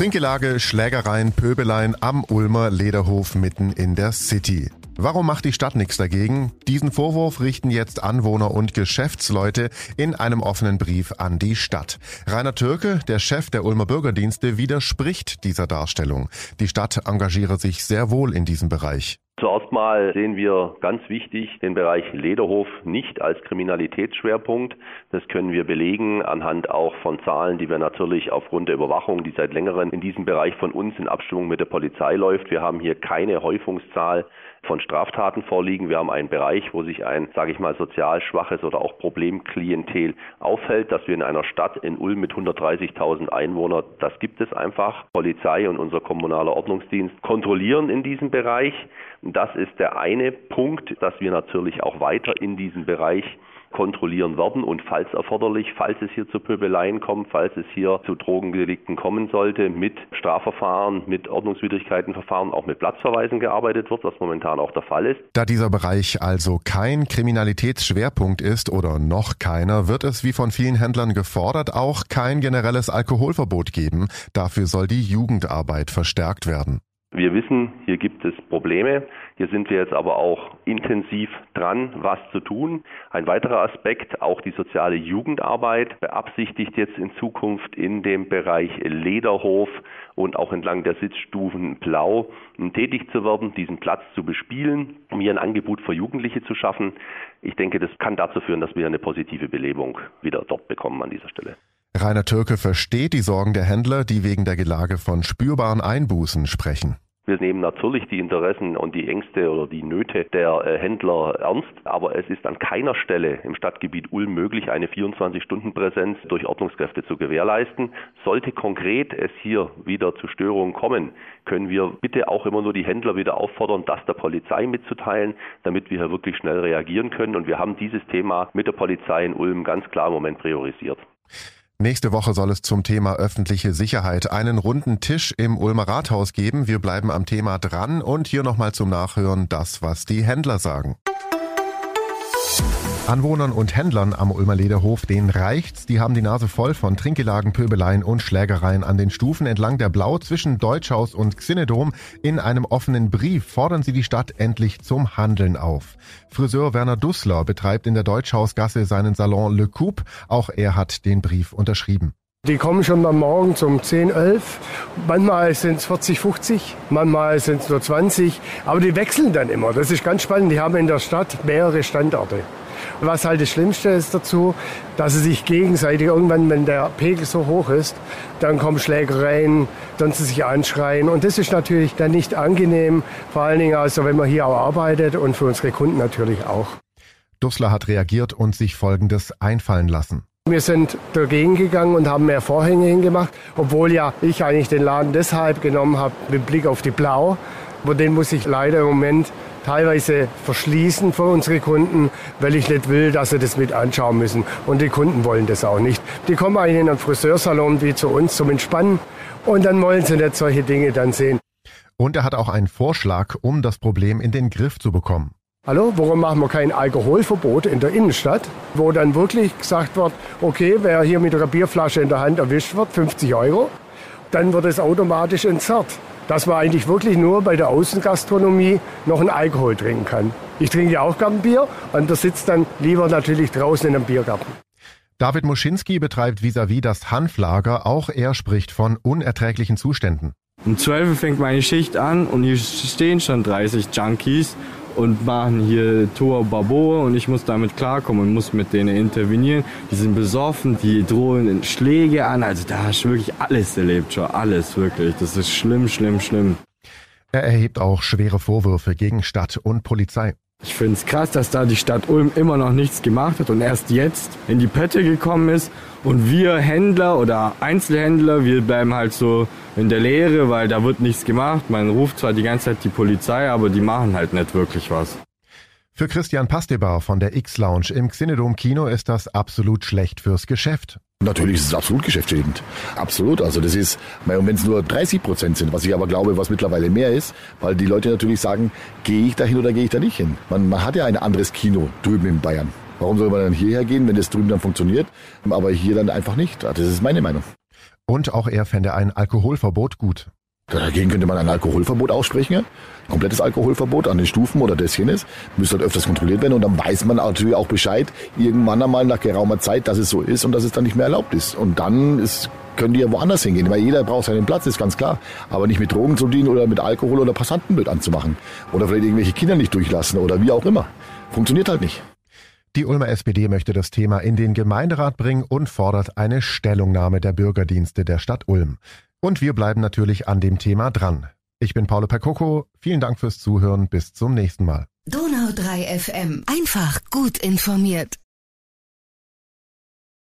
Trinkgelage, Schlägereien, Pöbeleien am Ulmer Lederhof mitten in der City. Warum macht die Stadt nichts dagegen? Diesen Vorwurf richten jetzt Anwohner und Geschäftsleute in einem offenen Brief an die Stadt. Rainer Türke, der Chef der Ulmer Bürgerdienste, widerspricht dieser Darstellung. Die Stadt engagiere sich sehr wohl in diesem Bereich. Zuerst mal sehen wir ganz wichtig den Bereich Lederhof nicht als Kriminalitätsschwerpunkt. Das können wir belegen anhand auch von Zahlen, die wir natürlich aufgrund der Überwachung, die seit längerem in diesem Bereich von uns in Abstimmung mit der Polizei läuft. Wir haben hier keine Häufungszahl von Straftaten vorliegen. Wir haben einen Bereich, wo sich ein, sage ich mal, sozial schwaches oder auch Problemklientel aufhält, dass wir in einer Stadt in Ulm mit 130.000 Einwohnern, das gibt es einfach. Polizei und unser kommunaler Ordnungsdienst kontrollieren in diesem Bereich. Das ist der eine Punkt, dass wir natürlich auch weiter in diesem Bereich kontrollieren werden und falls erforderlich, falls es hier zu Pöbeleien kommt, falls es hier zu Drogendelikten kommen sollte, mit Strafverfahren, mit Ordnungswidrigkeitenverfahren, auch mit Platzverweisen gearbeitet wird, was momentan auch der Fall ist. Da dieser Bereich also kein Kriminalitätsschwerpunkt ist oder noch keiner, wird es wie von vielen Händlern gefordert auch kein generelles Alkoholverbot geben. Dafür soll die Jugendarbeit verstärkt werden. Wir wissen, hier gibt es Probleme. Hier sind wir jetzt aber auch intensiv dran, was zu tun. Ein weiterer Aspekt, auch die soziale Jugendarbeit beabsichtigt jetzt in Zukunft in dem Bereich Lederhof und auch entlang der Sitzstufen Blau tätig zu werden, diesen Platz zu bespielen, um hier ein Angebot für Jugendliche zu schaffen. Ich denke, das kann dazu führen, dass wir eine positive Belebung wieder dort bekommen an dieser Stelle. Rainer Türke versteht die Sorgen der Händler, die wegen der Gelage von spürbaren Einbußen sprechen. Wir nehmen natürlich die Interessen und die Ängste oder die Nöte der äh, Händler ernst, aber es ist an keiner Stelle im Stadtgebiet Ulm möglich, eine 24-Stunden-Präsenz durch Ordnungskräfte zu gewährleisten. Sollte konkret es hier wieder zu Störungen kommen, können wir bitte auch immer nur die Händler wieder auffordern, das der Polizei mitzuteilen, damit wir hier wirklich schnell reagieren können. Und wir haben dieses Thema mit der Polizei in Ulm ganz klar im Moment priorisiert. Nächste Woche soll es zum Thema öffentliche Sicherheit einen runden Tisch im Ulmer Rathaus geben. Wir bleiben am Thema dran und hier nochmal zum Nachhören das, was die Händler sagen. Anwohnern und Händlern am Ulmer Lederhof, denen reicht's. Die haben die Nase voll von Trinkgelagen, Pöbeleien und Schlägereien an den Stufen entlang der Blau zwischen Deutschhaus und Xinedom. In einem offenen Brief fordern sie die Stadt endlich zum Handeln auf. Friseur Werner Dussler betreibt in der Deutschhausgasse seinen Salon Le Coupe. Auch er hat den Brief unterschrieben. Die kommen schon am Morgen um 10, 11. Manchmal sind es 40, 50, manchmal sind es nur 20. Aber die wechseln dann immer. Das ist ganz spannend. Die haben in der Stadt mehrere Standorte. Was halt das Schlimmste ist dazu, dass sie sich gegenseitig irgendwann, wenn der Pegel so hoch ist, dann kommen Schlägereien, dann sie sich anschreien. Und das ist natürlich dann nicht angenehm, vor allen Dingen also, wenn man hier auch arbeitet und für unsere Kunden natürlich auch. Dussler hat reagiert und sich Folgendes einfallen lassen. Wir sind dagegen gegangen und haben mehr Vorhänge hingemacht, obwohl ja ich eigentlich den Laden deshalb genommen habe mit Blick auf die Blau. Aber den muss ich leider im Moment teilweise verschließen für unsere Kunden, weil ich nicht will, dass sie das mit anschauen müssen. Und die Kunden wollen das auch nicht. Die kommen eigentlich in einen Friseursalon wie zu uns zum Entspannen und dann wollen sie nicht solche Dinge dann sehen. Und er hat auch einen Vorschlag, um das Problem in den Griff zu bekommen. Hallo, warum machen wir kein Alkoholverbot in der Innenstadt, wo dann wirklich gesagt wird, okay, wer hier mit einer Bierflasche in der Hand erwischt wird, 50 Euro, dann wird es automatisch entzerrt dass man eigentlich wirklich nur bei der Außengastronomie noch einen Alkohol trinken kann. Ich trinke ja auch gern Bier und der sitzt dann lieber natürlich draußen in einem Biergarten. David Muschinski betreibt vis-à-vis -vis das Hanflager. Auch er spricht von unerträglichen Zuständen. Um 12 Uhr fängt meine Schicht an und hier stehen schon 30 Junkies und machen hier Tor Babo und ich muss damit klarkommen und muss mit denen intervenieren. Die sind besoffen, die drohen Schläge an. Also da hast du wirklich alles erlebt schon, alles wirklich. Das ist schlimm, schlimm, schlimm. Er erhebt auch schwere Vorwürfe gegen Stadt und Polizei. Ich finde es krass, dass da die Stadt Ulm immer noch nichts gemacht hat und erst jetzt in die Pette gekommen ist. Und wir Händler oder Einzelhändler, wir bleiben halt so in der Lehre, weil da wird nichts gemacht. Man ruft zwar die ganze Zeit die Polizei, aber die machen halt nicht wirklich was. Für Christian Pastebar von der X-Lounge im Xenedom Kino ist das absolut schlecht fürs Geschäft. Natürlich ist es absolut geschäftsschädigend. Absolut. Also das ist, wenn es nur 30 Prozent sind, was ich aber glaube, was mittlerweile mehr ist, weil die Leute natürlich sagen, gehe ich da hin oder gehe ich da nicht hin? Man, man hat ja ein anderes Kino drüben in Bayern. Warum soll man dann hierher gehen, wenn das drüben dann funktioniert, aber hier dann einfach nicht? Das ist meine Meinung. Und auch er fände ein Alkoholverbot gut. Dagegen könnte man ein Alkoholverbot aussprechen. Komplettes Alkoholverbot an den Stufen oder das jenes. Müsste halt öfters kontrolliert werden und dann weiß man natürlich auch Bescheid, irgendwann einmal nach geraumer Zeit, dass es so ist und dass es dann nicht mehr erlaubt ist. Und dann ist, können die ja woanders hingehen, weil jeder braucht seinen Platz, ist ganz klar. Aber nicht mit Drogen zu dienen oder mit Alkohol oder Passantenbild anzumachen. Oder vielleicht irgendwelche Kinder nicht durchlassen oder wie auch immer. Funktioniert halt nicht. Die Ulmer SPD möchte das Thema in den Gemeinderat bringen und fordert eine Stellungnahme der Bürgerdienste der Stadt Ulm. Und wir bleiben natürlich an dem Thema dran. Ich bin Paolo Percoco. Vielen Dank fürs Zuhören. Bis zum nächsten Mal. Donau 3 FM. Einfach gut informiert.